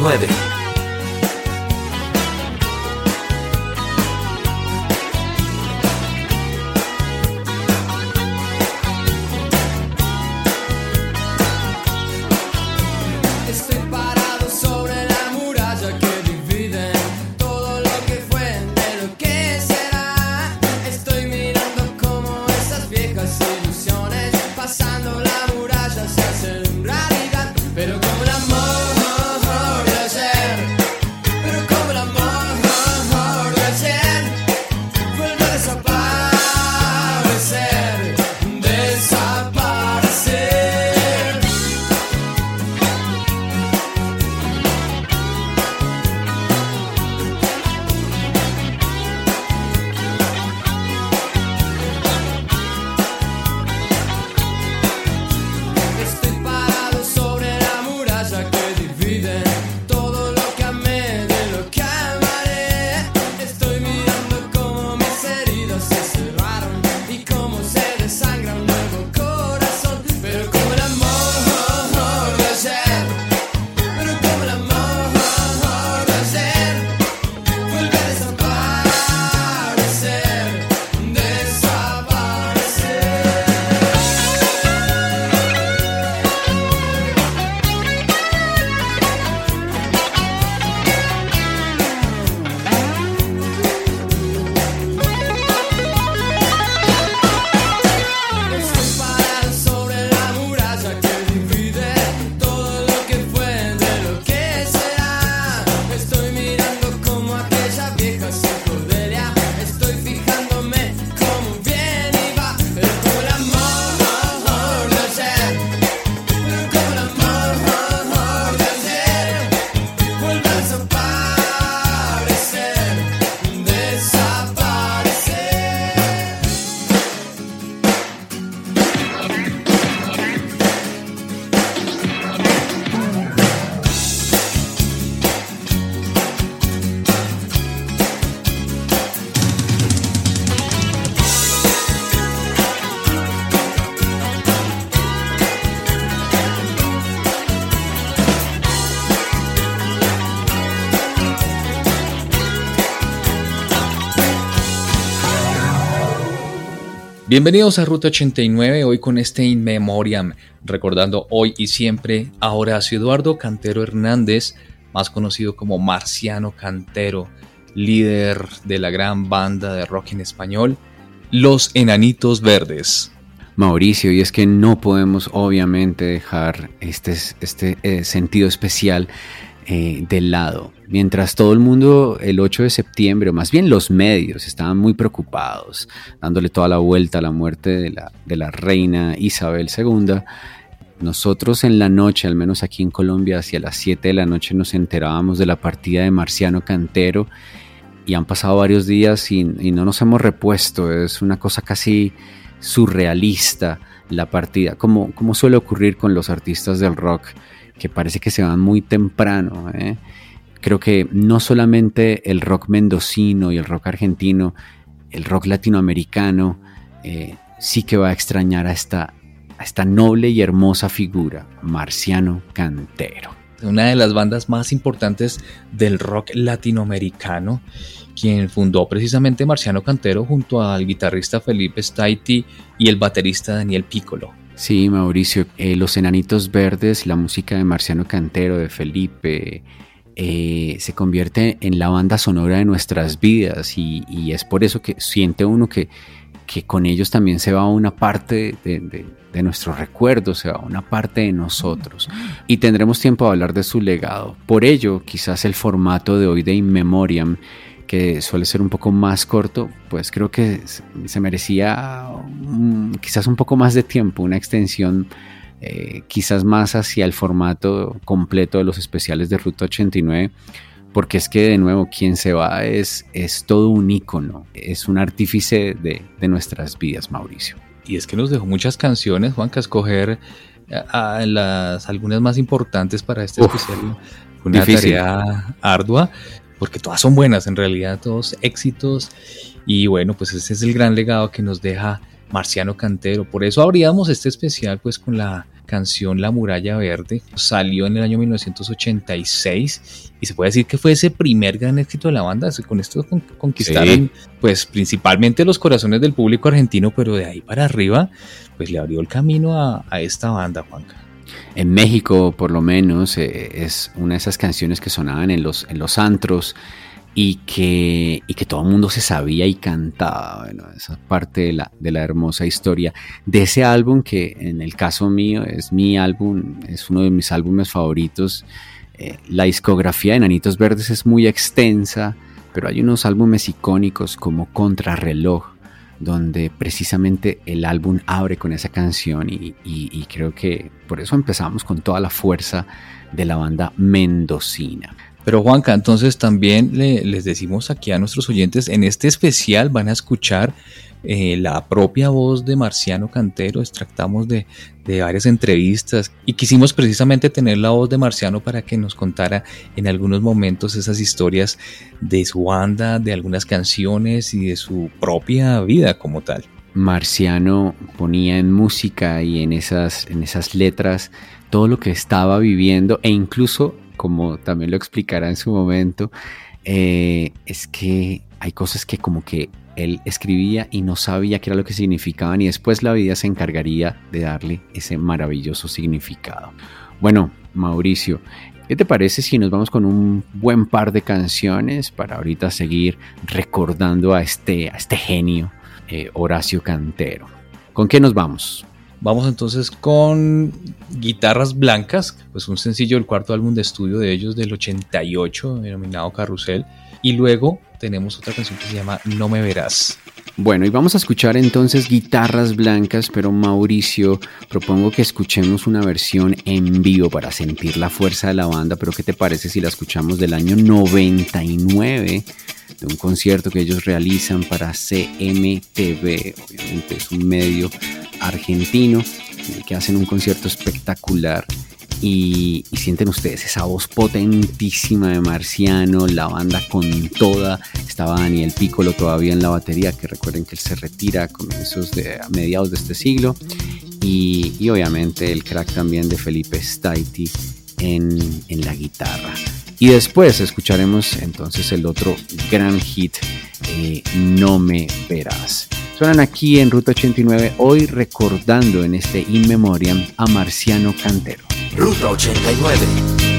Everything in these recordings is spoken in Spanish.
9. Bienvenidos a Ruta 89, hoy con este In Memoriam, recordando hoy y siempre a Horacio Eduardo Cantero Hernández, más conocido como Marciano Cantero, líder de la gran banda de rock en español, Los Enanitos Verdes. Mauricio, y es que no podemos obviamente dejar este, este eh, sentido especial eh, del lado. Mientras todo el mundo el 8 de septiembre, o más bien los medios, estaban muy preocupados, dándole toda la vuelta a la muerte de la, de la reina Isabel II, nosotros en la noche, al menos aquí en Colombia, hacia las 7 de la noche nos enterábamos de la partida de Marciano Cantero y han pasado varios días y, y no nos hemos repuesto. Es una cosa casi surrealista la partida, como, como suele ocurrir con los artistas del rock que parece que se van muy temprano. ¿eh? Creo que no solamente el rock mendocino y el rock argentino, el rock latinoamericano eh, sí que va a extrañar a esta, a esta noble y hermosa figura, Marciano Cantero. Una de las bandas más importantes del rock latinoamericano, quien fundó precisamente Marciano Cantero junto al guitarrista Felipe Staiti y el baterista Daniel Piccolo. Sí, Mauricio, eh, Los Enanitos Verdes, la música de Marciano Cantero, de Felipe, eh, se convierte en la banda sonora de nuestras vidas y, es por eso que siente uno que, que, con ellos también se va una parte de, de, nuestros recuerdos, se va una parte de nosotros y tendremos tiempo de hablar de su legado. Por ello, quizás el formato de hoy de In Memoriam que suele ser un poco más corto, pues creo que se merecía quizás un poco más de tiempo, una extensión eh, quizás más hacia el formato completo de los especiales de Ruta 89, porque es que de nuevo quien se va es, es todo un ícono, es un artífice de, de nuestras vidas, Mauricio. Y es que nos dejó muchas canciones, Juan, que escoger a las algunas más importantes para este especial. una tarea ardua, porque todas son buenas, en realidad, todos éxitos. Y bueno, pues ese es el gran legado que nos deja Marciano Cantero. Por eso abríamos este especial pues con la canción La Muralla Verde. Salió en el año 1986 y se puede decir que fue ese primer gran éxito de la banda. Con esto conquistaron pues principalmente los corazones del público argentino, pero de ahí para arriba pues le abrió el camino a, esta banda, Juanca. En México, por lo menos, eh, es una de esas canciones que sonaban en los, en los antros y que, y que todo el mundo se sabía y cantaba. Bueno, esa parte de la, de la hermosa historia de ese álbum que en el caso mío es mi álbum, es uno de mis álbumes favoritos. Eh, la discografía de Nanitos Verdes es muy extensa, pero hay unos álbumes icónicos como Contrarreloj, donde precisamente el álbum abre con esa canción y, creo que por eso empezamos con toda la fuerza de la banda mendocina. Pero Juanca, entonces también les decimos aquí a nuestros oyentes, en este especial van a escuchar eh, la propia voz de Marciano Cantero, extractamos de, varias entrevistas y quisimos precisamente tener la voz de Marciano para que nos contara en algunos momentos esas historias de su banda, de algunas canciones y de su propia vida como tal. Marciano ponía en música y en esas, en esas letras todo lo que estaba viviendo e incluso, como también lo explicará en su momento, eh, es que hay cosas que como que él escribía y no sabía qué era lo que significaban y después la vida se encargaría de darle ese maravilloso significado. Bueno, Mauricio, ¿qué te parece si nos vamos con un buen par de canciones para ahorita seguir recordando a este, a este genio, eh, Horacio Cantero? ¿Con qué nos vamos? Vamos entonces con Guitarras Blancas, pues un sencillo del cuarto álbum de estudio de ellos del 88, denominado Carrusel. Y luego tenemos otra canción que se llama No me verás. Bueno, y vamos a escuchar entonces guitarras blancas, pero Mauricio, propongo que escuchemos una versión en vivo para sentir la fuerza de la banda, pero ¿qué te parece si la escuchamos del año 99, de un concierto que ellos realizan para CMTV, obviamente es un medio argentino, que hacen un concierto espectacular y, sienten ustedes esa voz potentísima de Marciano, la banda con toda. Estaba Daniel Piccolo todavía en la batería, que recuerden que él se retira a comienzos de a mediados de este siglo. Y, obviamente el crack también de Felipe Staiti en, la guitarra. Y después escucharemos entonces el otro gran hit, eh, No me verás. Suenan aquí en Ruta 89, hoy recordando en este In Memoriam a Marciano Cantero. Ruta 89.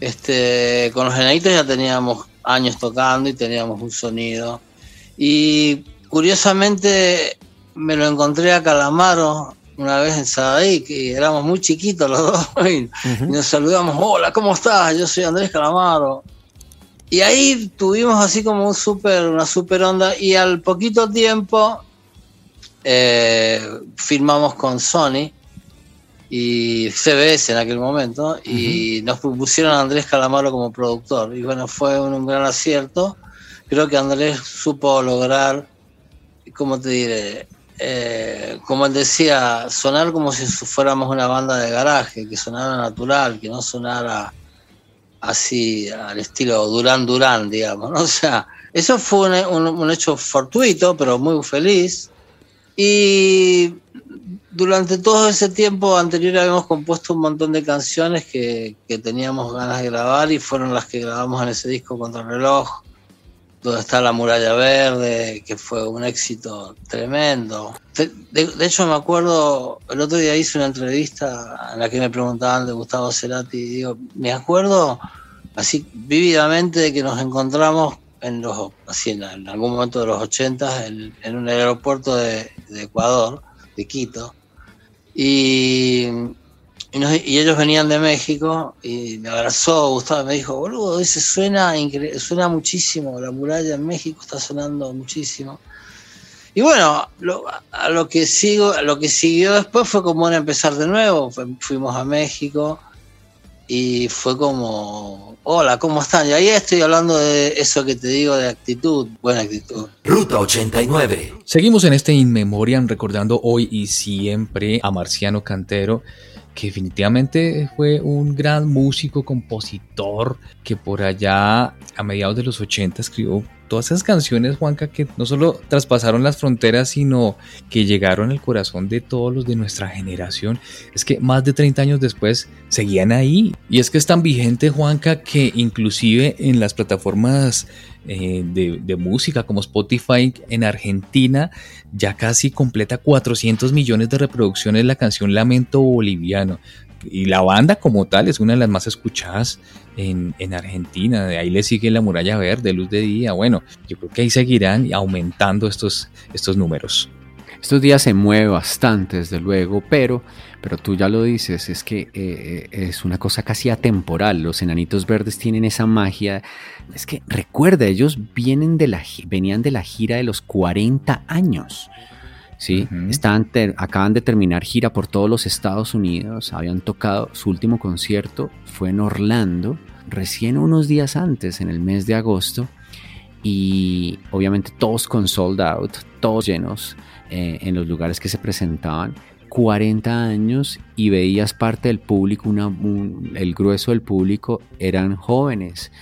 Este, con los enanitos ya teníamos años tocando y teníamos un sonido. Y curiosamente me lo encontré a Calamaro una vez en Sadai, que éramos muy chiquitos los dos, y, nos saludamos, hola, ¿cómo estás? Yo soy Andrés Calamaro. Y ahí tuvimos así como un super, una super onda y al poquito tiempo eh, firmamos con Sony y CBS en aquel momento, y nos propusieron a Andrés Calamaro como productor. Y bueno, fue un, gran acierto. Creo que Andrés supo lograr, ¿cómo te diré? Eh, como él decía, sonar como si fuéramos una banda de garaje, que sonara natural, que no sonara así al estilo Durán Durán, digamos. O sea, eso fue un, un hecho fortuito, pero muy feliz. Y durante todo ese tiempo anterior habíamos compuesto un montón de canciones que, teníamos ganas de grabar y fueron las que grabamos en ese disco Contra el Reloj, donde está La Muralla Verde, que fue un éxito tremendo. De, hecho me acuerdo, el otro día hice una entrevista en la que me preguntaban de Gustavo Cerati y digo, me acuerdo así vívidamente de que nos encontramos en los así en, algún momento de los 80 en, un aeropuerto de Ecuador, de Quito, y, y, ellos venían de México y me abrazó Gustavo me dijo, boludo, dice, suena, suena muchísimo, la muralla en México está sonando muchísimo. Y bueno, a lo que sigo, a lo que siguió después fue como empezar de nuevo. Fuimos a México y fue como, hola, ¿cómo están? Y ahí estoy hablando de eso que te digo de actitud, buena actitud. Ruta 89. Seguimos en este In Memoriam recordando hoy y siempre a Marciano Cantero que definitivamente fue un gran músico, compositor, que por allá a mediados de los 80 escribió todas esas canciones, Juanca, que no solo traspasaron las fronteras, sino que llegaron al corazón de todos los de nuestra generación, es que más de 30 años después seguían ahí. Y es que es tan vigente, Juanca, que inclusive en las plataformas eh, de, de, música como Spotify en Argentina ya casi completa 400 millones de reproducciones la canción Lamento Boliviano y la banda como tal es una de las más escuchadas en, Argentina. De ahí le sigue la muralla verde, luz de día. Bueno, yo creo que ahí seguirán aumentando estos, estos números. Estos días se mueve bastante, desde luego, pero, pero tú ya lo dices, es que eh, es una cosa casi atemporal. Los enanitos verdes tienen esa magia. Es que recuerda, ellos vienen de la, venían de la gira de los 40 años. ¿sí? acaban de terminar gira por todos los Estados Unidos, habían tocado, su último concierto fue en Orlando, recién unos días antes, en el mes de agosto, y obviamente todos con sold out, todos llenos eh, en los lugares que se presentaban. 40 años y veías parte del público, el grueso del público eran jóvenes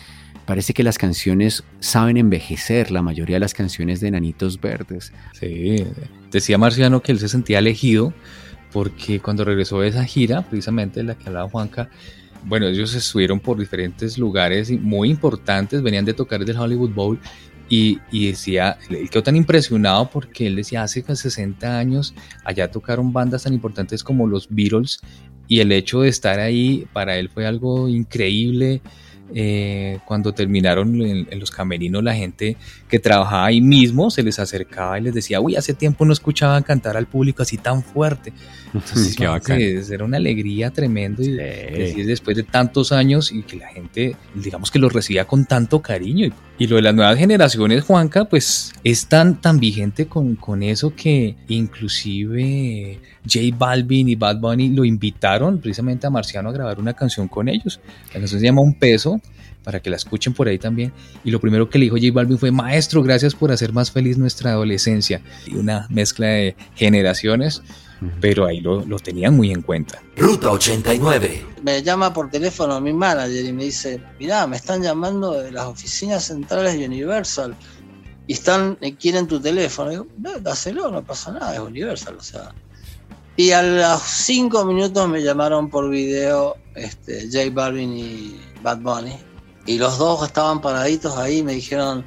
parece que las canciones saben envejecer, la mayoría de las canciones de Nanitos Verdes. Sí, decía Marciano que él se sentía elegido porque cuando regresó de esa gira, precisamente de la que hablaba Juanca, bueno, ellos estuvieron por diferentes lugares muy importantes, venían de tocar del Hollywood Bowl y, y, decía, él quedó tan impresionado porque él decía, hace 60 años allá tocaron bandas tan importantes como los Beatles y el hecho de estar ahí para él fue algo increíble eh, cuando terminaron en, los camerinos, la gente que trabajaba ahí mismo se les acercaba y les decía, uy, hace tiempo no escuchaban cantar al público así tan fuerte. Entonces, era una alegría tremenda y después de tantos años y que la gente, digamos que lo recibía con tanto cariño. Y, lo de las nuevas generaciones, Juanca, pues es tan, tan vigente con, con eso que inclusive J Balvin y Bad Bunny lo invitaron precisamente a Marciano a grabar una canción con ellos. La canción se llama Un Peso para que la escuchen por ahí también. Y lo primero que le dijo J Balvin fue, maestro, gracias por hacer más feliz nuestra adolescencia. Y una mezcla de generaciones, pero ahí lo, lo, tenían muy en cuenta. Ruta 89. Me llama por teléfono mi manager y me dice, mirá, me están llamando de las oficinas centrales de Universal y están, eh, quieren tu teléfono. Y digo, no, dáselo, no pasa nada, es Universal, o sea. Y a los cinco minutos me llamaron por video este, J Balvin y Bad Bunny y los dos estaban paraditos ahí y me dijeron,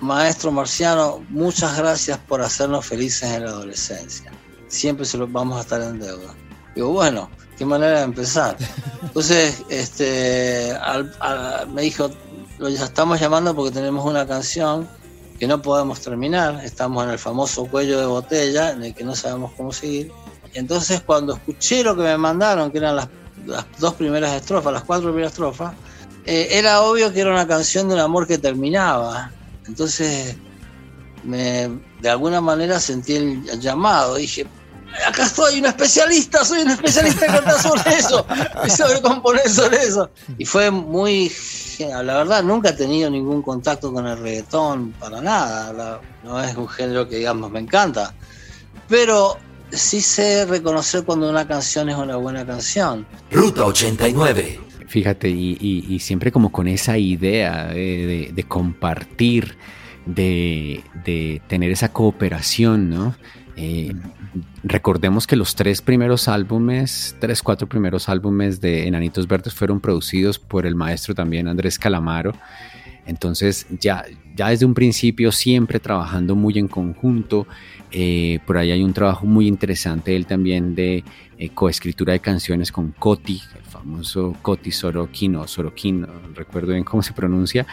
maestro Marciano, muchas gracias por hacernos felices en la adolescencia. Siempre se los vamos a estar en deuda. Digo, bueno, qué manera de empezar. Entonces, este, me dijo, lo estamos llamando porque tenemos una canción que no podemos terminar, estamos en el famoso cuello de botella en el que no sabemos cómo seguir. Entonces, cuando escuché lo que me mandaron, que eran las, las dos primeras estrofas, las cuatro primeras estrofas, eh, era obvio que era una canción de un amor que terminaba. Entonces, me, de alguna manera sentí el llamado. Dije, acá estoy, un especialista, soy un especialista en cantar sobre eso, y sobre componer sobre eso. Y fue muy, la verdad, nunca he tenido ningún contacto con el reggaetón, para nada. no es un género que, digamos, me encanta. Pero sí sé reconocer cuando una canción es una buena canción. Ruta 89. Fíjate, y, siempre como con esa idea de, compartir, de, tener esa cooperación, ¿no? Eh, recordemos que los tres primeros álbumes, tres, cuatro primeros álbumes de Enanitos Verdes fueron producidos por el maestro también Andrés Calamaro. Entonces ya, ya desde un principio siempre trabajando muy en conjunto. Eh, por ahí hay un trabajo muy interesante él también de eh, coescritura de canciones con Coti, famoso Coti Sorokin o Sorokin, no recuerdo bien cómo se pronuncia,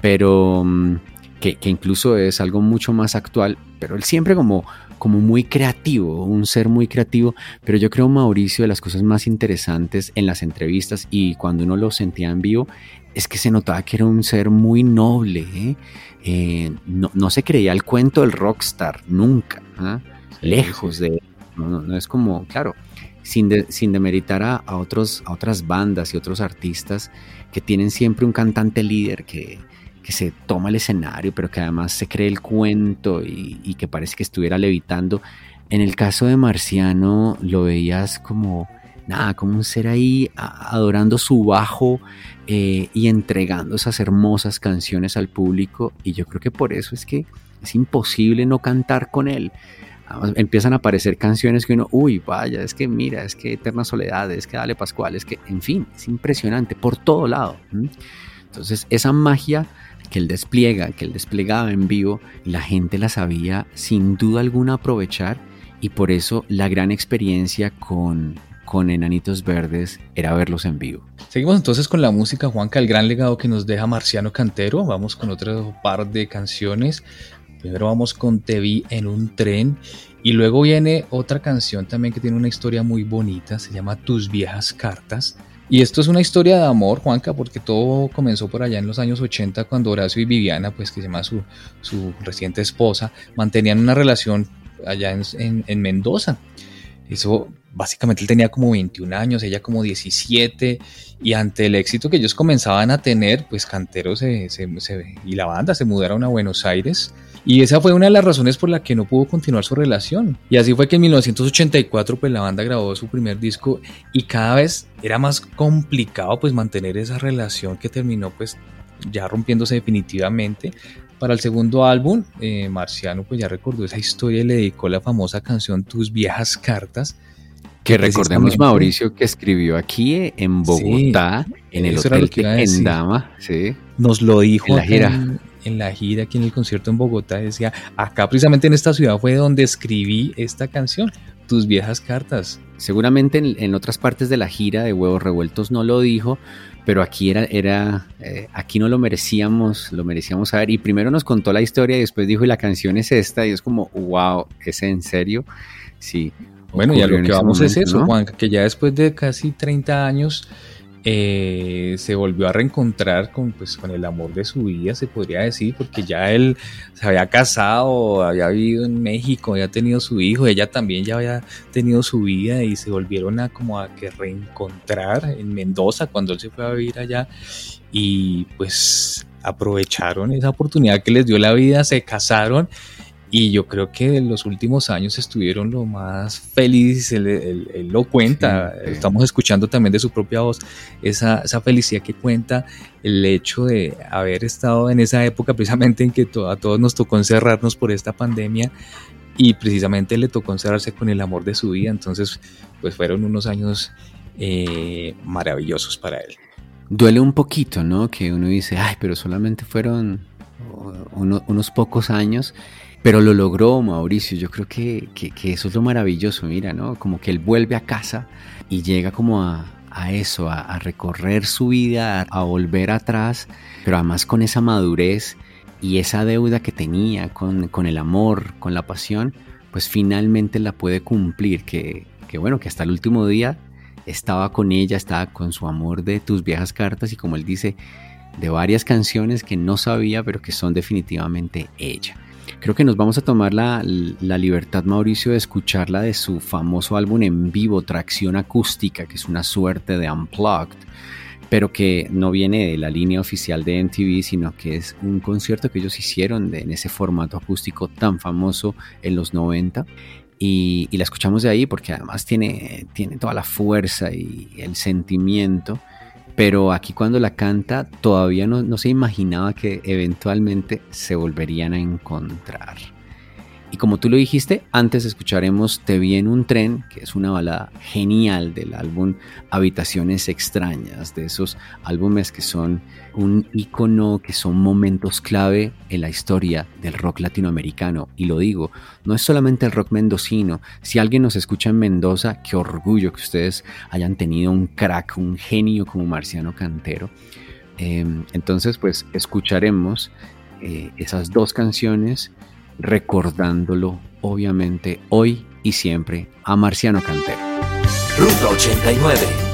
pero mm, que, incluso es algo mucho más actual, pero él siempre como, como muy creativo, un ser muy creativo, pero yo creo Mauricio de las cosas más interesantes en las entrevistas y cuando uno lo sentía en vivo es que se notaba que era un ser muy noble, ¿eh? Eh, no, se creía el cuento del rockstar, nunca, ¿ah? lejos de... No, no, es como, claro, sin, demeritar a, otros, a otras bandas y otros artistas que tienen siempre un cantante líder que, se toma el escenario, pero que además se cree el cuento y, que parece que estuviera levitando. En el caso de Marciano lo veías como nada, como un ser ahí adorando su bajo eh, y entregando esas hermosas canciones al público. Y yo creo que por eso es que es imposible no cantar con él. Empiezan a aparecer canciones que uno, uy, vaya, es que mira, es que Eterna Soledad, es que Dale Pascual, es que, en fin, es impresionante por todo lado. Entonces, esa magia que él despliega, que él desplegaba en vivo, la gente la sabía sin duda alguna aprovechar y por eso la gran experiencia con, con Enanitos Verdes era verlos en vivo. Seguimos entonces con la música, Juanca, el gran legado que nos deja Marciano Cantero. Vamos con otro par de canciones. Primero vamos con Te vi en un tren y luego viene otra canción también que tiene una historia muy bonita, se llama Tus viejas cartas. Y esto es una historia de amor, Juanca, porque todo comenzó por allá en los años 80 cuando Horacio y Viviana, pues que se llama su, su reciente esposa, mantenían una relación allá en, en, Mendoza. Eso básicamente él tenía como 21 años, ella como 17, y ante el éxito que ellos comenzaban a tener, pues Cantero se, se, y la banda se mudaron a Buenos Aires y esa fue una de las razones por la que no pudo continuar su relación. Y así fue que en 1984 pues la banda grabó su primer disco y cada vez era más complicado pues mantener esa relación que terminó pues ya rompiéndose definitivamente. Para el segundo álbum, eh, Marciano pues ya recordó esa historia y le dedicó la famosa canción Tus viejas cartas. Que recordemos Mauricio que escribió aquí eh, en Bogotá, en el hotel Dama, sí. Nos lo dijo en la gira en la gira aquí en el concierto en Bogotá, decía, acá precisamente en esta ciudad fue donde escribí esta canción, tus viejas cartas. Seguramente en, otras partes de la gira de Huevos Revueltos no lo dijo, pero aquí era, era eh, aquí no lo merecíamos, lo merecíamos saber. Y primero nos contó la historia y después dijo, y la canción es esta, y es como, wow, ¿es en serio? Sí. Bueno, y a lo que vamos es eso, Juan, que ya después de casi 30 años eh, se volvió a reencontrar con, pues, con el amor de su vida, se podría decir, porque ya él se había casado, había vivido en México, había tenido su hijo, ella también ya había tenido su vida y se volvieron a como a que reencontrar en Mendoza cuando él se fue a vivir allá y pues aprovecharon esa oportunidad que les dio la vida, se casaron y yo creo que en los últimos años estuvieron lo más felices, él, lo cuenta, estamos escuchando también de su propia voz esa, esa, felicidad que cuenta el hecho de haber estado en esa época precisamente en que a todos nos tocó encerrarnos por esta pandemia y precisamente le tocó encerrarse con el amor de su vida, entonces pues fueron unos años eh, maravillosos para él. Duele un poquito, ¿no? Que uno dice, ay, pero solamente fueron unos pocos años pero lo logró Mauricio, yo creo que, eso es lo maravilloso, mira, ¿no? Como que él vuelve a casa y llega como a, eso, a, recorrer su vida, a, volver atrás, pero además con esa madurez y esa deuda que tenía con, con el amor, con la pasión, pues finalmente la puede cumplir, que, que bueno, que hasta el último día estaba con ella, estaba con su amor de tus viejas cartas y como él dice, de varias canciones que no sabía, pero que son definitivamente ella. Creo que nos vamos a tomar la, libertad, Mauricio, de escucharla de su famoso álbum en vivo, Tracción Acústica, que es una suerte de Unplugged, pero que no viene de la línea oficial de MTV, sino que es un concierto que ellos hicieron en ese formato acústico tan famoso en los 90. Y, y, la escuchamos de ahí porque además tiene, tiene toda la fuerza y el sentimiento pero aquí cuando la canta todavía no, se imaginaba que eventualmente se volverían a encontrar. Y como tú lo dijiste, antes escucharemos Te vi en un tren, que es una balada genial del álbum Habitaciones extrañas, de esos álbumes que son un icono, que son momentos clave en la historia del rock latinoamericano. Y lo digo, no es solamente el rock mendocino. Si alguien nos escucha en Mendoza, qué orgullo que ustedes hayan tenido un crack, un genio como Marciano Cantero. Em, entonces, pues escucharemos eh, esas dos canciones recordándolo obviamente hoy y siempre a Marciano Cantero. Ruta 89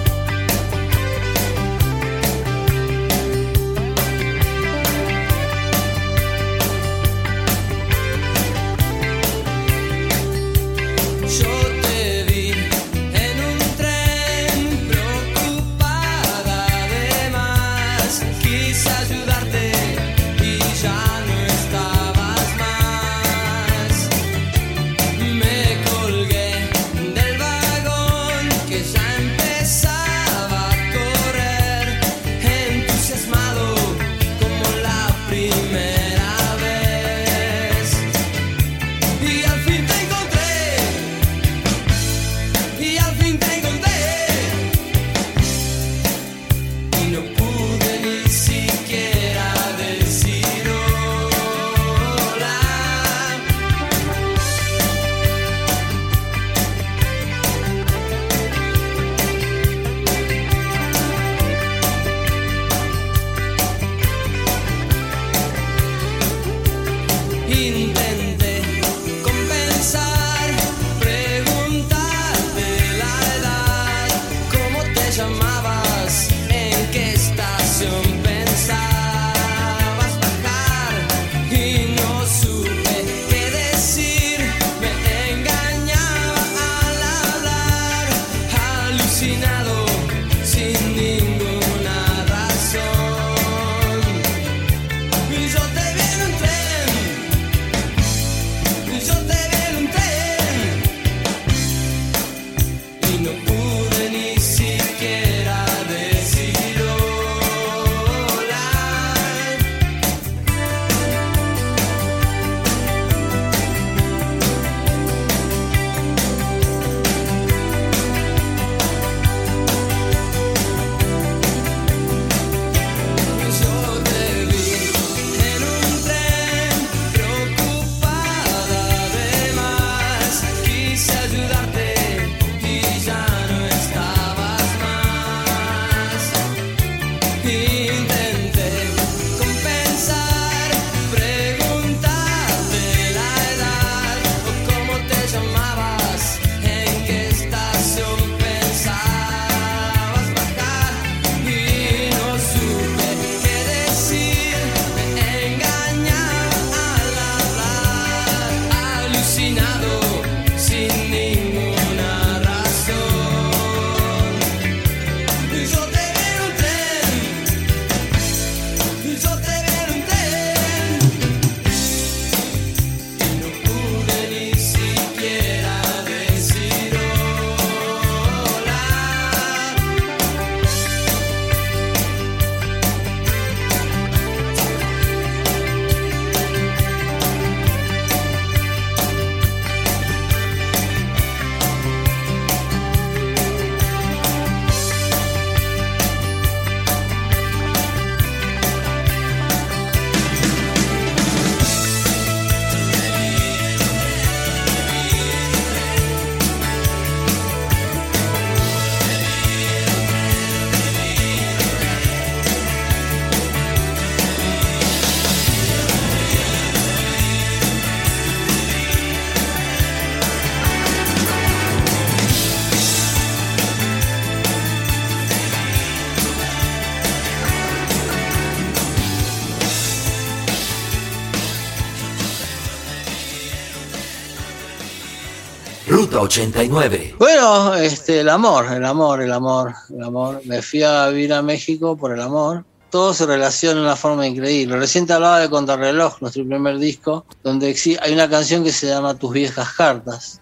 89. Bueno, este, el amor, el amor, el amor, el amor. Me fui a vivir a México por el amor. Todo se relaciona de una forma increíble. Recién hablaba de Contrarreloj, nuestro primer disco, donde hay una canción que se llama Tus viejas cartas.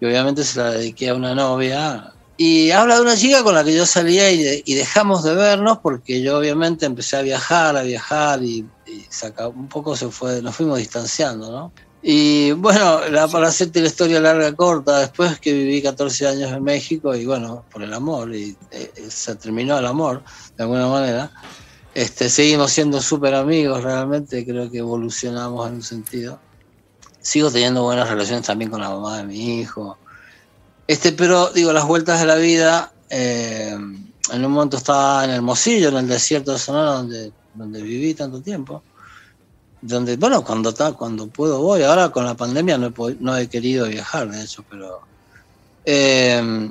Y obviamente se la dediqué a una novia. Y habla de una chica con la que yo salía y, dejamos de vernos porque yo obviamente empecé a viajar, a viajar y, y un poco se fue, nos fuimos distanciando, ¿no? Y bueno, para hacerte la historia larga corta, después que viví 14 años en México y bueno, por el amor, y eh, se terminó el amor de alguna manera, este, seguimos siendo súper amigos realmente, creo que evolucionamos en un sentido. Sigo teniendo buenas relaciones también con la mamá de mi hijo. Este, pero digo, las vueltas de la vida, eh, en un momento estaba en Hermosillo, en el desierto de Sonora, donde, donde viví tanto tiempo donde, bueno, cuando, cuando puedo voy. Ahora con la pandemia no he, no he querido viajar, de hecho, pero... Eh,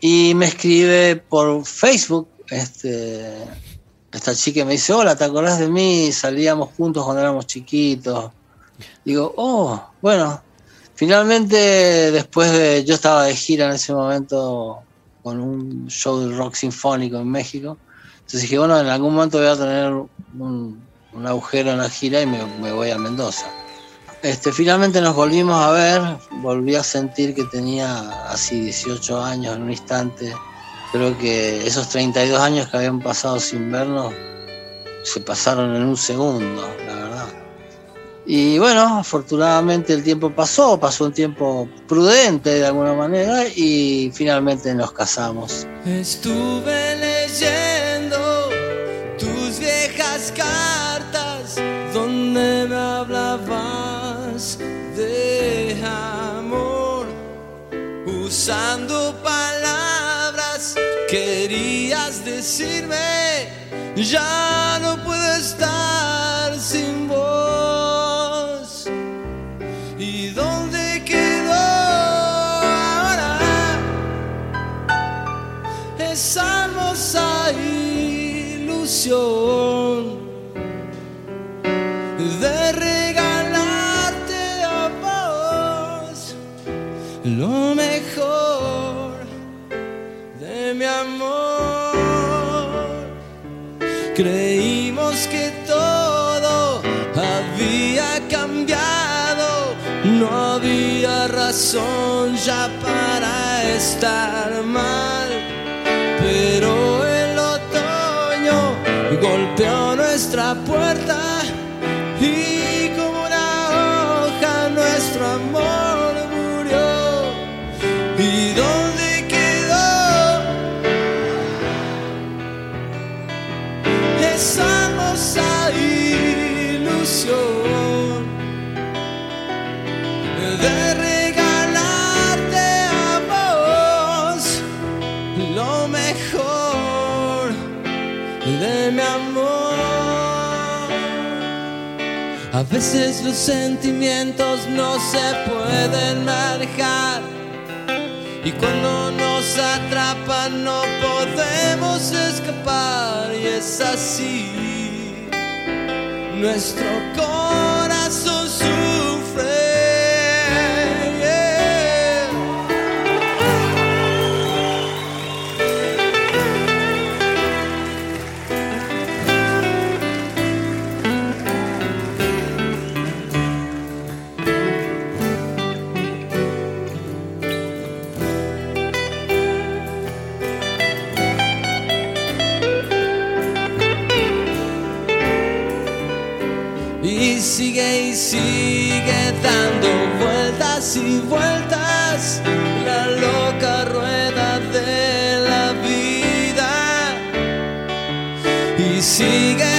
y me escribe por Facebook este, esta chica me dice, hola, ¿te acordás de mí? Salíamos juntos cuando éramos chiquitos. Digo, oh, bueno, finalmente después de, yo estaba de gira en ese momento con un show de rock sinfónico en México. Entonces dije, bueno, en algún momento voy a tener un, un agujero en la gira y me, voy a Mendoza. Este, finalmente nos volvimos a ver, volví a sentir que tenía así 18 años en un instante. Creo que esos 32 años que habían pasado sin vernos se pasaron en un segundo, la verdad. Y bueno, afortunadamente el tiempo pasó, pasó un tiempo prudente de alguna manera y finalmente nos casamos. Estuve leyendo usando palabras querías decirme, ya no puedo estar sin vos. ¿Y dónde quedó ahora esa hermosa ilusión? Razón ya para estar mal, pero el otoño golpeó nuestra puerta veces los sentimientos no se pueden manejar y cuando nos atrapan no podemos escapar y es así. Nuestro corazón sufre. Sigue dando vueltas y vueltas la loca rueda de la vida. Y sigue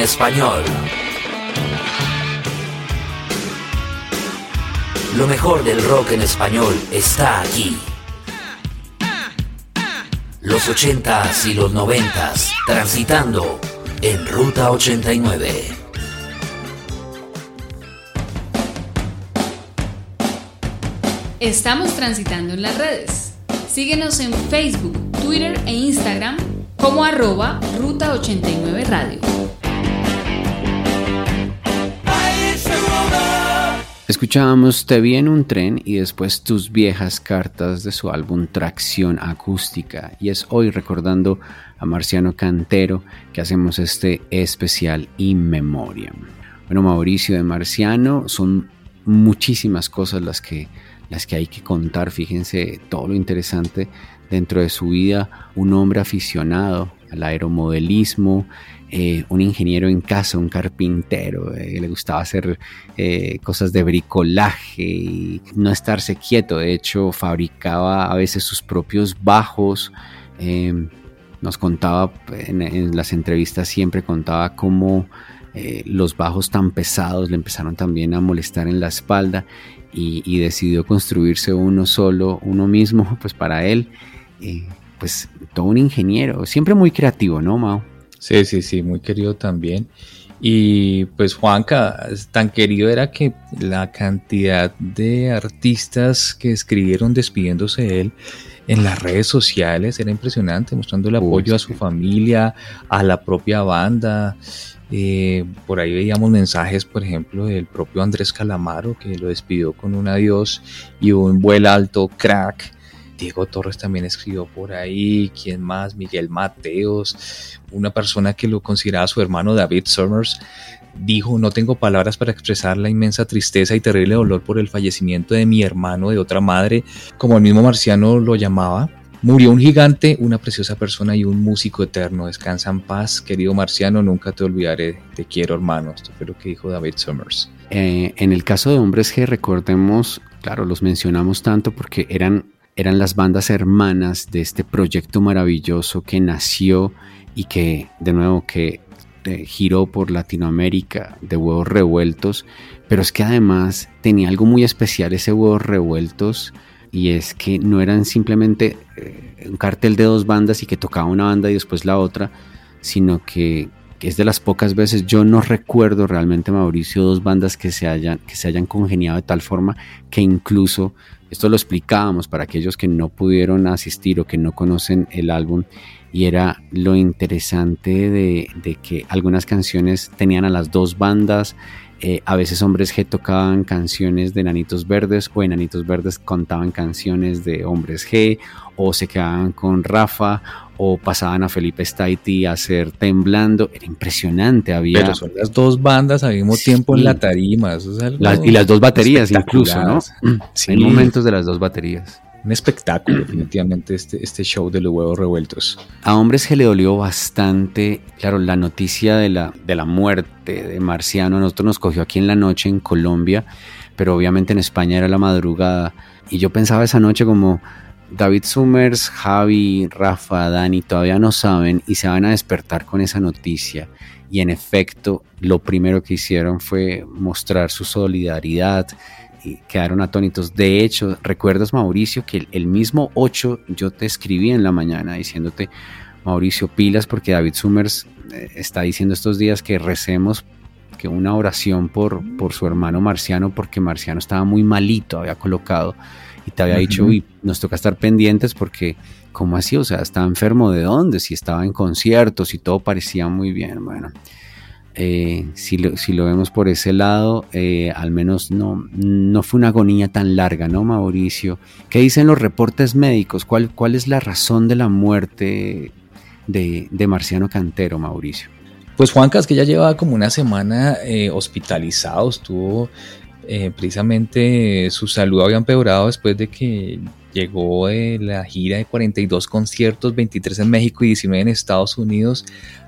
español. Lo mejor del rock en español está aquí. Los 80s y los 90s, transitando en Ruta 89. Estamos transitando en las redes. Síguenos en Facebook, Twitter e Instagram como arroba Ruta 89 Radio. Escuchábamos Te vi en un tren y después tus viejas cartas de su álbum Tracción Acústica. Y es hoy recordando a Marciano Cantero que hacemos este especial In Memoriam. Bueno, Mauricio de Marciano, son muchísimas cosas las que, las que hay que contar. Fíjense todo lo interesante dentro de su vida. Un hombre aficionado al aeromodelismo, eh, un ingeniero en casa, un carpintero, eh, le gustaba hacer eh, cosas de bricolaje y no estarse quieto, de hecho fabricaba a veces sus propios bajos, eh, nos contaba en, en, las entrevistas siempre contaba cómo los bajos tan pesados le empezaron también a molestar en la espalda y, y decidió construirse uno solo, uno mismo, pues para él, pues todo un ingeniero, siempre muy creativo, ¿no, Mao? Sí, sí, sí, muy querido también. Y pues Juanca, tan querido era que la cantidad de artistas que escribieron despidiéndose de él en las redes sociales era impresionante, mostrando el apoyo a su familia, a la propia banda. Eh, por ahí veíamos mensajes, por ejemplo, del propio Andrés Calamaro, que lo despidió con un adiós y un vuelo alto crack Diego Torres también escribió por ahí, ¿quién más? Miguel Mateos, una persona que lo consideraba su hermano David Summers, dijo, no tengo palabras para expresar la inmensa tristeza y terrible dolor por el fallecimiento de mi hermano de otra madre, como el mismo Marciano lo llamaba. Murió un gigante, una preciosa persona y un músico eterno. Descansa en paz, querido Marciano, nunca te olvidaré. Te quiero, hermano. Esto fue lo que dijo David Summers. Eh, en el caso de Hombres G, recordemos, claro, los mencionamos tanto porque eran, eran las bandas hermanas de este proyecto maravilloso que nació y que, de nuevo, que eh, giró por Latinoamérica de huevos revueltos, pero es que además tenía algo muy especial ese huevos revueltos y es que no eran simplemente eh, un cartel de dos bandas y que tocaba una banda y después la otra, sino que, es de las pocas veces, yo no recuerdo realmente, Mauricio, dos bandas que se hayan, que se hayan congeniado de tal forma que incluso, esto lo explicábamos para aquellos que no pudieron asistir o que no conocen el álbum, y era lo interesante de, de que algunas canciones tenían a las dos bandas, eh, a veces hombres G tocaban canciones de Enanitos Verdes o Enanitos Verdes contaban canciones de hombres G o se quedaban con Rafa o pasaban a Felipe Staiti a hacer Temblando. Era impresionante. Había... Pero son las dos bandas al mismo tiempo en la tarima. y las dos baterías incluso, ¿no? Sí. Hay momentos de las dos baterías un espectáculo, definitivamente, este, este show de los huevos revueltos. A hombres que le dolió bastante, claro, la noticia de la, de la muerte de Marciano. A nosotros nos cogió aquí en la noche en Colombia, pero obviamente en España era la madrugada. Y yo pensaba esa noche como. David Summers, Javi, Rafa, Dani todavía no saben y se van a despertar con esa noticia. Y en efecto, lo primero que hicieron fue mostrar su solidaridad, quedaron atónitos. De hecho, ¿recuerdas, Mauricio, que el, mismo 8 yo te escribí en la mañana diciéndote, Mauricio, pilas, porque David Summers eh, está diciendo estos días que recemos que una oración por, por su hermano Marciano, porque Marciano estaba muy malito, había colocado, y te había dicho, uy, nos toca estar pendientes porque, ¿cómo así? O sea, ¿estaba enfermo de dónde? Si estaba en conciertos y todo parecía muy bien. Bueno, eh, si, lo, vemos por ese lado, eh, al menos no, no fue una agonía tan larga, ¿no, Mauricio? ¿Qué dicen los reportes médicos? ¿Cuál, cuál es la razón de la muerte de, Marciano Cantero, Mauricio? Pues Juancas, que ya llevaba como una semana eh, hospitalizado, estuvo precisamente su salud había empeorado después de que llegó de la gira de 42 conciertos, 23 en México y 19 en Estados Unidos.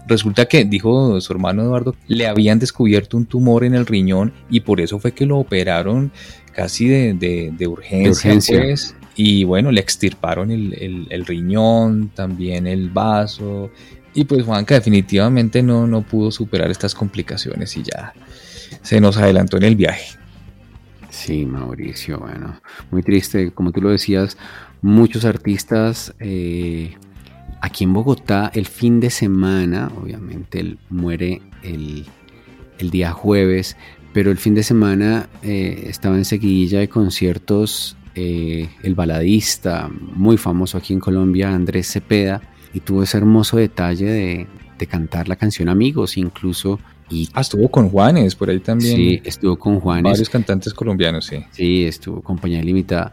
Resulta que, dijo su hermano Eduardo, le habían descubierto un tumor en el riñón y por eso fue que lo operaron casi de, urgencia. Pues. y bueno, le extirparon el, riñón, también el vaso. Y pues Juanca definitivamente no, no pudo superar estas complicaciones y ya se nos adelantó en el viaje. Sí, Mauricio, bueno, muy triste, como tú lo decías, muchos artistas eh, aquí en Bogotá el fin de semana, obviamente él muere el, día jueves, pero el fin de semana eh, estaba en seguidilla de conciertos eh, el baladista muy famoso aquí en Colombia, Andrés Cepeda, y tuvo ese hermoso detalle de, de cantar la canción Amigos, incluso y ah, estuvo con Juanes, por ahí también. Sí, estuvo con Juanes. Varios cantantes colombianos, sí. Sí, estuvo Compañía Limitada.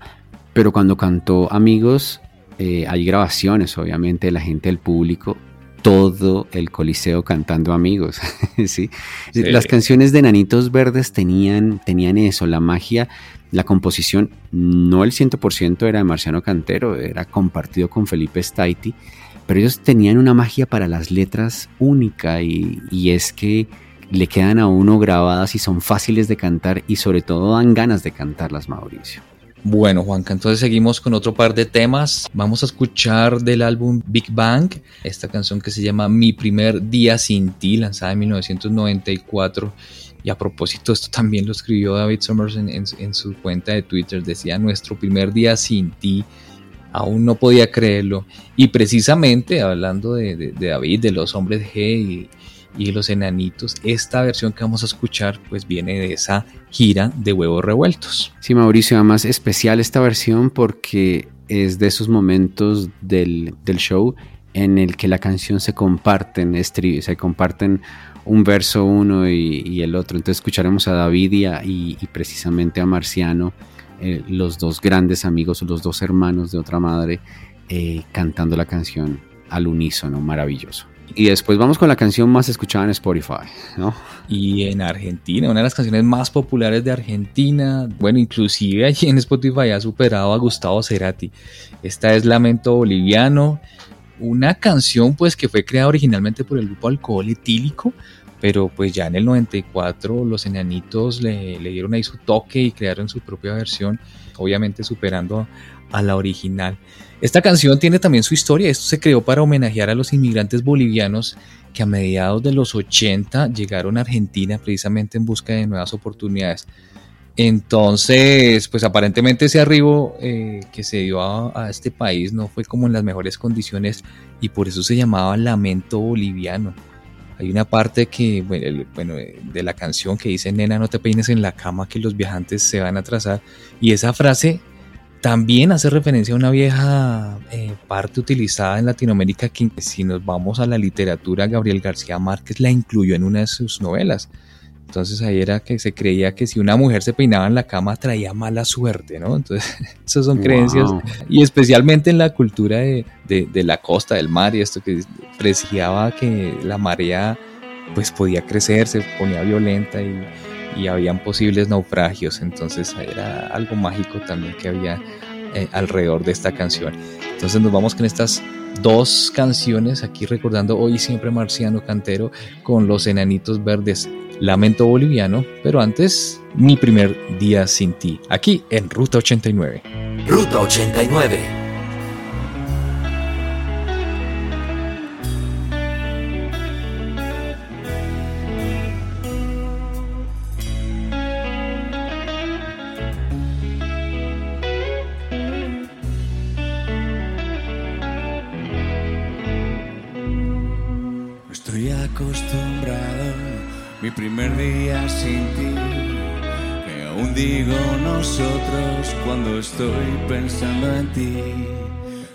Pero cuando cantó Amigos, eh, hay grabaciones, obviamente, la gente del público, todo el coliseo cantando Amigos. ¿sí? Las canciones de Nanitos Verdes tenían, tenían eso, la magia, la composición, no el 100% era de Marciano Cantero, era compartido con Felipe Staiti, pero ellos tenían una magia para las letras única y, y es que le quedan a uno grabadas y son fáciles de cantar y sobre todo dan ganas de cantarlas, Mauricio. Bueno, Juanca, entonces seguimos con otro par de temas. Vamos a escuchar del álbum Big Bang, esta canción que se llama Mi primer día sin ti, lanzada en 1994. Y a propósito, esto también lo escribió David Summers en, su cuenta de Twitter. Decía, nuestro primer día sin ti. Aún no podía creerlo. Y precisamente hablando de, David, de los hombres G y los enanitos. Esta versión que vamos a escuchar pues viene de esa gira de huevos revueltos. Sí, Mauricio, además especial esta versión porque es de esos momentos del, show en el que la canción se comparten, se comparten un verso uno y, el otro. Entonces escucharemos a David y, y, precisamente a Marciano eh, los dos grandes amigos, los dos hermanos de otra madre, eh, cantando la canción al unísono, maravilloso. Y después vamos con la canción más escuchada en Spotify, ¿no? Y en Argentina, una de las canciones más populares de Argentina, bueno, inclusive allí en Spotify ha superado a Gustavo Cerati. Esta es Lamento Boliviano, una canción pues que fue creada originalmente por el grupo Alcohol Etílico, pero pues ya en el 94 los enanitos le, le dieron ahí su toque y crearon su propia versión, obviamente superando a la original. Esta canción tiene también su historia. Esto se creó para homenajear a los inmigrantes bolivianos que a mediados de los 80 llegaron a Argentina precisamente en busca de nuevas oportunidades. Entonces, pues aparentemente ese arribo eh, que se dio a, este país no fue como en las mejores condiciones y por eso se llamaba Lamento Boliviano. Hay una parte que, bueno, de la canción que dice, nena, no te peines en la cama que los viajantes se van a atrasar. Y esa frase también hace referencia a una vieja eh, parte utilizada en Latinoamérica que si nos vamos a la literatura, Gabriel García Márquez la incluyó en una de sus novelas. Entonces ahí era que se creía que si una mujer se peinaba en la cama traía mala suerte, ¿no? Entonces esas son wow. creencias y especialmente en la cultura de, de, de, la costa, del mar y esto que preciaba que la marea pues podía crecer, se ponía violenta y, y habían posibles naufragios, entonces era algo mágico también que había eh, alrededor de esta canción. Entonces nos vamos con estas dos canciones aquí recordando hoy siempre Marciano Cantero con los enanitos verdes. Lamento boliviano, pero antes mi primer día sin ti, aquí en Ruta 89. Ruta 89. Pensando en ti.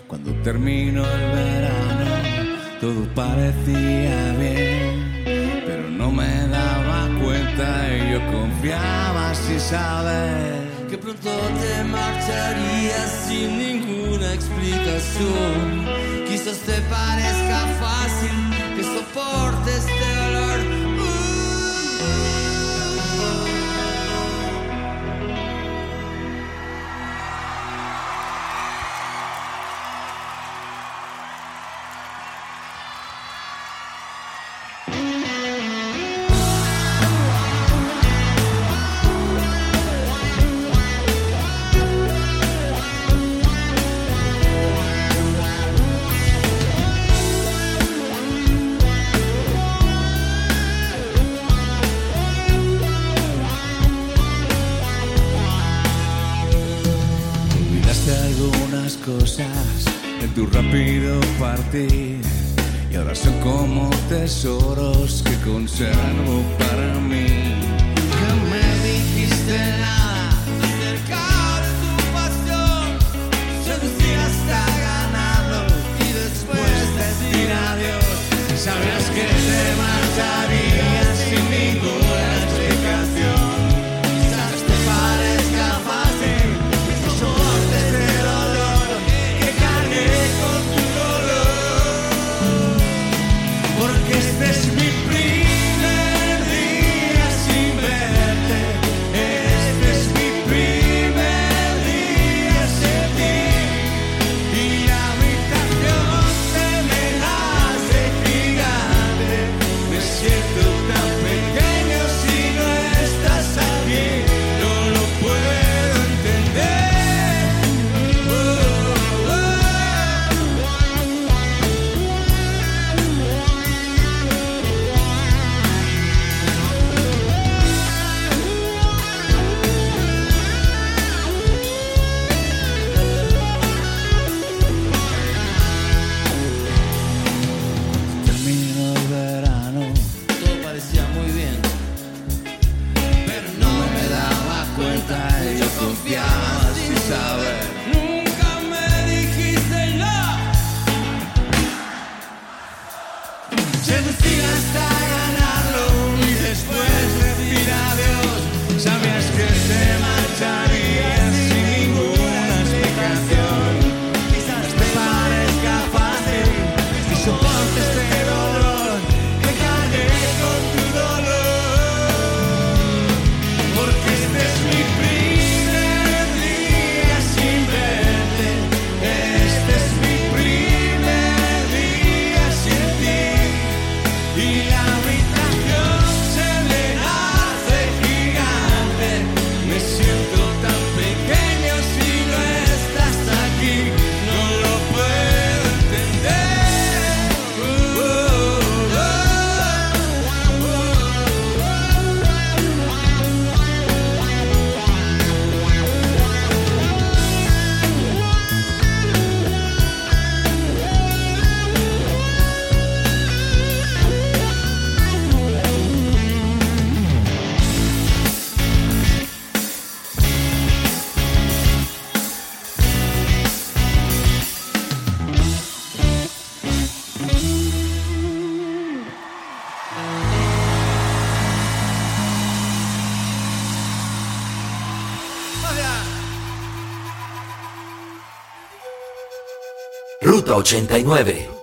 Cuando termino el verano, todo parecía bien, pero no me daba cuenta y yo confiaba sin saber que pronto te marcharías sin ninguna explicación. Quizás te parezca fácil que soporte este dolor. cosas y ahora son como tesoros que conservo para mí. Que me dijiste nada acerca de tu pasión, seducí hasta ganarlo y después decir adiós. Sabías que 89.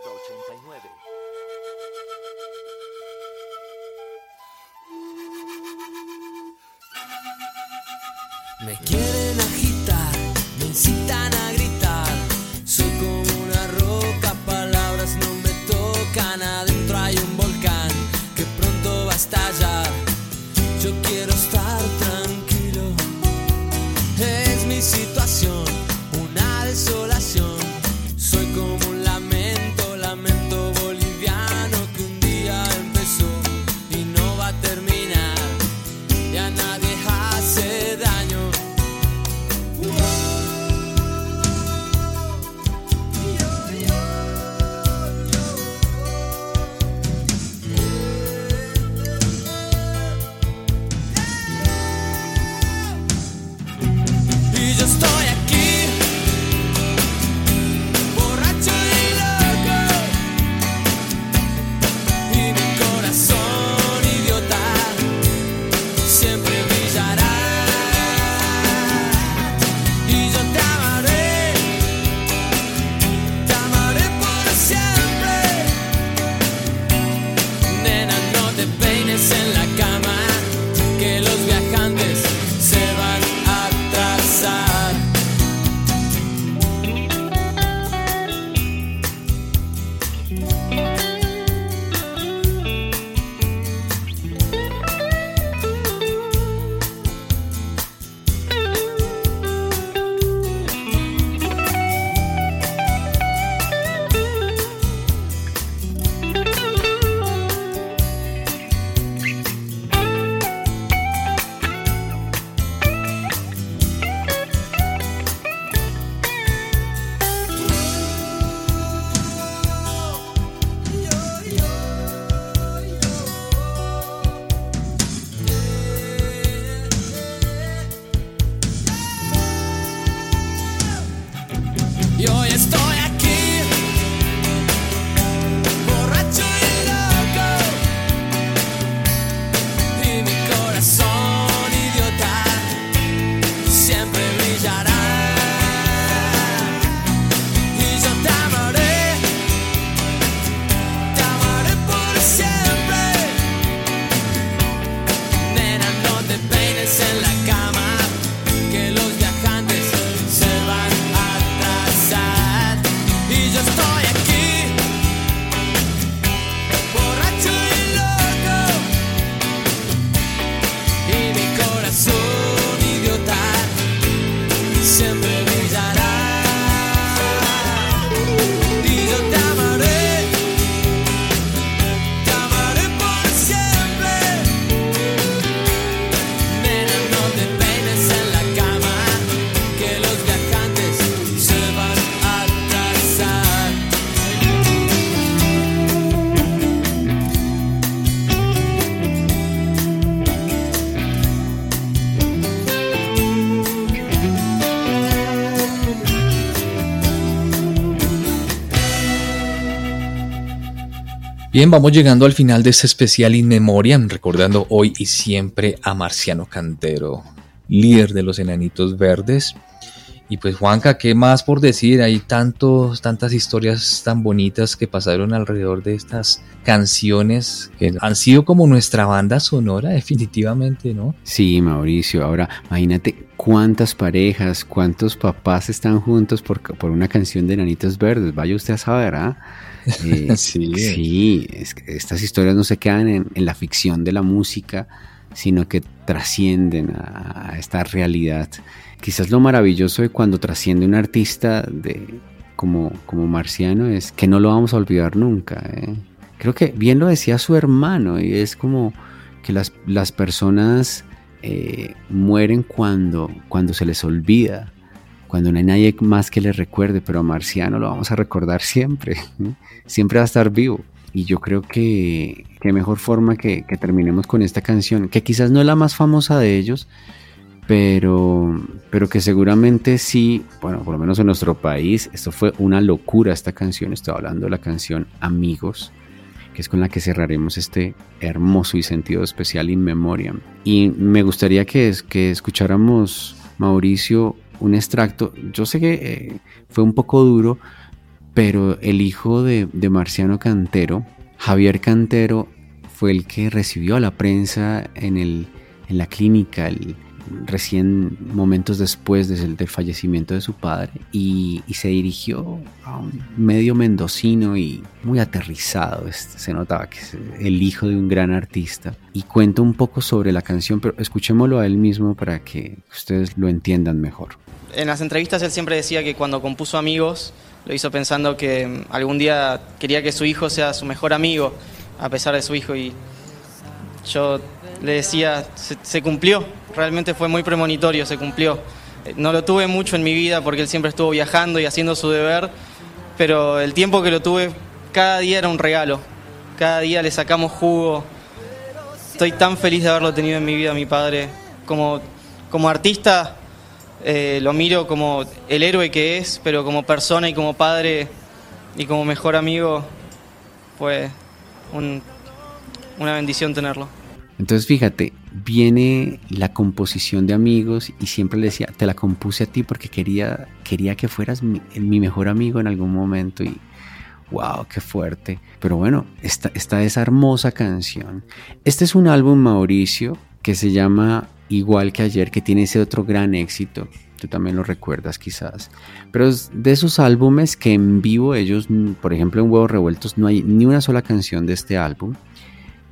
Bien, vamos llegando al final de este especial In Memoriam, recordando hoy y siempre a Marciano Cantero, líder de los Enanitos Verdes. Y pues Juanca, ¿qué más por decir? Hay tantos, tantas historias tan bonitas que pasaron alrededor de estas canciones que han sido como nuestra banda sonora definitivamente, ¿no? Sí, Mauricio. Ahora, imagínate cuántas parejas, cuántos papás están juntos por, por una canción de Nanitos Verdes. Vaya usted a saber, ¿ah? Sí. sí, es que estas historias no se quedan en, en la ficción de la música, sino que trascienden a, a esta realidad. Quizás lo maravilloso de cuando trasciende un artista de, como, como Marciano es que no lo vamos a olvidar nunca. ¿eh? Creo que bien lo decía su hermano y es como que las, las personas eh, mueren cuando, cuando se les olvida, cuando no hay nadie más que les recuerde, pero a Marciano lo vamos a recordar siempre, siempre va a estar vivo. Y yo creo que qué mejor forma que, que terminemos con esta canción, que quizás no es la más famosa de ellos, pero, pero que seguramente sí, bueno, por lo menos en nuestro país, esto fue una locura esta canción, estoy hablando de la canción Amigos, que es con la que cerraremos este hermoso y sentido especial In Memoriam. Y me gustaría que, que escucháramos, Mauricio, un extracto, yo sé que eh, fue un poco duro, pero el hijo de, de Marciano Cantero, Javier Cantero, fue el que recibió a la prensa en, el, en la clínica el, recién momentos después del, del fallecimiento de su padre y, se dirigió a un medio mendocino y muy aterrizado. Este, se notaba que es el hijo de un gran artista y cuenta un poco sobre la canción, pero escuchémoslo a él mismo para que ustedes lo entiendan mejor. En las entrevistas él siempre decía que cuando compuso Amigos lo hizo pensando que algún día quería que su hijo sea su mejor amigo a pesar de su hijo y yo le decía, se, cumplió, realmente fue muy premonitorio, se cumplió. No lo tuve mucho en mi vida porque él siempre estuvo viajando y haciendo su deber, pero el tiempo que lo tuve, cada día era un regalo, cada día le sacamos jugo. Estoy tan feliz de haberlo tenido en mi vida, mi padre. Como, como artista eh, lo miro como el héroe que es, pero como persona y como padre y como mejor amigo, un, una bendición tenerlo. Entonces fíjate, viene la composición de amigos y siempre le decía, te la compuse a ti porque quería, quería que fueras mi, mejor amigo en algún momento y wow, qué fuerte. Pero bueno, está, está esa hermosa canción. Este es un álbum, Mauricio, que se llama Igual que ayer, que tiene ese otro gran éxito. Tú también lo recuerdas quizás. Pero es de esos álbumes que en vivo ellos, por ejemplo en Huevos Revueltos, no hay ni una sola canción de este álbum.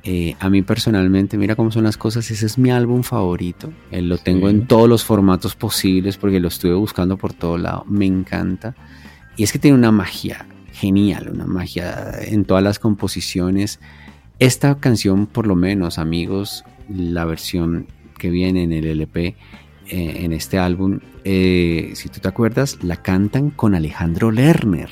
Eh, a mí personalmente, mira cómo son las cosas, ese es mi álbum favorito. Eh, lo tengo sí. en todos los formatos posibles porque lo estuve buscando por todo lado. Me encanta. Y es que tiene una magia genial, una magia en todas las composiciones. Esta canción, por lo menos, amigos, la versión que viene en el LP, eh, en este álbum, si tú te acuerdas, la cantan con Alejandro Lerner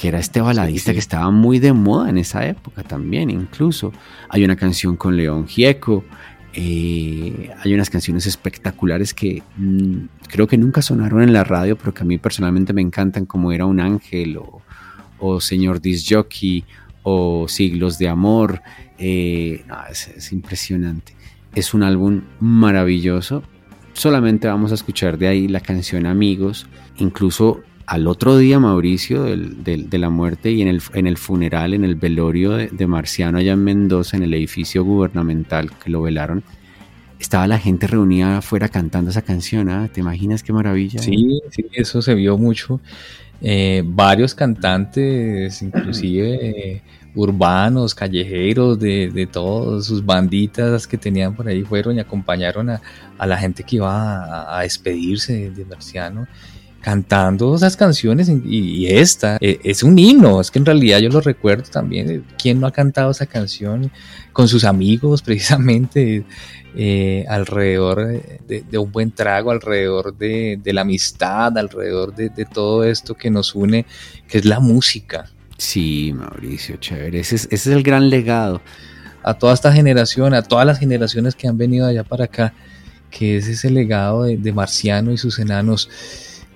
que era este baladista sí, sí. que estaba muy de moda en esa época también, incluso. Hay una canción con León Gieco, eh, hay unas canciones espectaculares que mmm, creo que nunca sonaron en la radio, pero que a mí personalmente me encantan, como Era un Ángel o, o Señor Disjockey o Siglos de Amor. Eh, no, es, es impresionante. Es un álbum maravilloso. Solamente vamos a escuchar de ahí la canción Amigos. Incluso al otro día, Mauricio, de la muerte y en el, en el funeral, en el velorio de, Marciano allá en Mendoza, en el edificio gubernamental que lo velaron, estaba la gente reunida afuera cantando esa canción. ¿eh? ¿Te imaginas qué maravilla? Sí, sí, eso se vio mucho. Eh, varios cantantes, inclusive eh, urbanos, callejeros, de, de todas sus banditas que tenían por ahí, fueron y acompañaron a, a la gente que iba a, a despedirse de Marciano cantando esas canciones y, y, esta eh, es un himno, es que en realidad yo lo recuerdo también, ¿quién no ha cantado esa canción con sus amigos precisamente eh, alrededor de, de, un buen trago, alrededor de, de la amistad, alrededor de, de, todo esto que nos une, que es la música? Sí, Mauricio, chévere, ese es, ese es el gran legado. A toda esta generación, a todas las generaciones que han venido allá para acá, que es ese legado de, de Marciano y sus enanos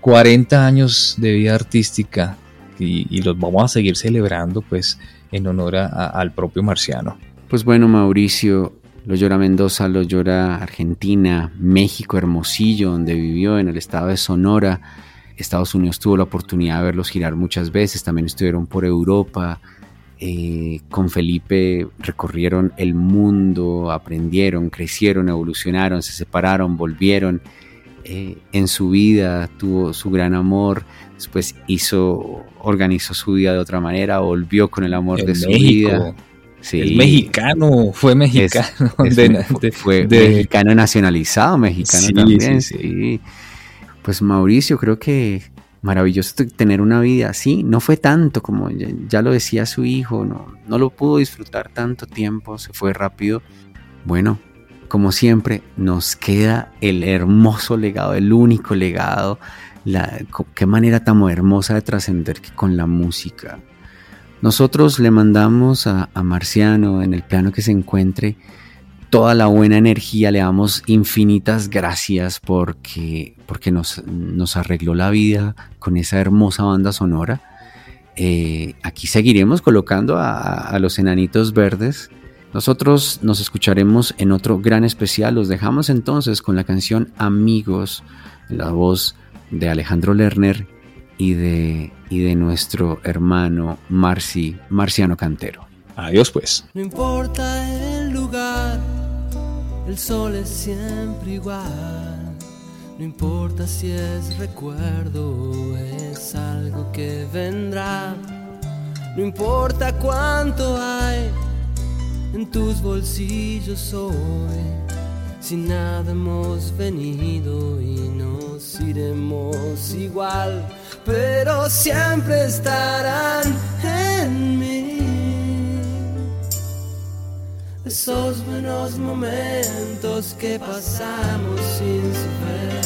40 años de vida artística y, los vamos a seguir celebrando pues en honor a, a, al propio Marciano. Pues bueno Mauricio, lo llora Mendoza, lo llora Argentina, México, Hermosillo, donde vivió en el estado de Sonora. Estados Unidos tuvo la oportunidad de verlos girar muchas veces, también estuvieron por Europa. Eh, con Felipe recorrieron el mundo, aprendieron, crecieron, evolucionaron, se separaron, volvieron eh, en su vida tuvo su gran amor, después hizo, organizó su vida de otra manera, volvió con el amor de su México. vida. Sí. Es mexicano, fue mexicano. Es, es, de, fue, fue de, mexicano nacionalizado, mexicano sí, también. Sí. Pues Mauricio, creo que maravilloso tener una vida así. No fue tanto como ya, ya lo decía su hijo, no, no lo pudo disfrutar tanto tiempo, se fue rápido. Bueno, como siempre, nos queda el hermoso legado, el único legado. La, qué manera tan hermosa de trascender que con la música. Nosotros le mandamos a, Marciano en el plano que se encuentre toda la buena energía, le damos infinitas gracias porque, porque nos, nos arregló la vida con esa hermosa banda sonora. Eh, aquí seguiremos colocando a los enanitos verdes nosotros nos escucharemos en otro gran especial. Los dejamos entonces con la canción Amigos, en la voz de Alejandro Lerner y de, y de nuestro hermano Marci, Marciano Cantero. Adiós pues. No importa el lugar, el sol es siempre igual. No importa si es recuerdo o es algo que vendrá. No importa cuánto hay en tus bolsillos hoy. Si nada hemos venido y nos iremos igual, pero siempre estarán en mí. Esos buenos momentos que pasamos sin saber.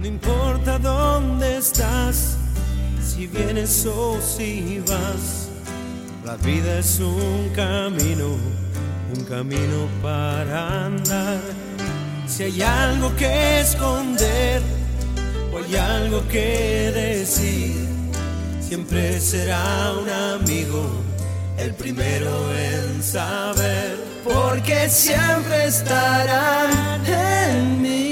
No importa dónde estás, si vienes o si vas, la vida es un camino, un camino para andar. Si hay algo que esconder o hay algo que decir, siempre será un amigo el primero en saber, porque siempre estarán en mí.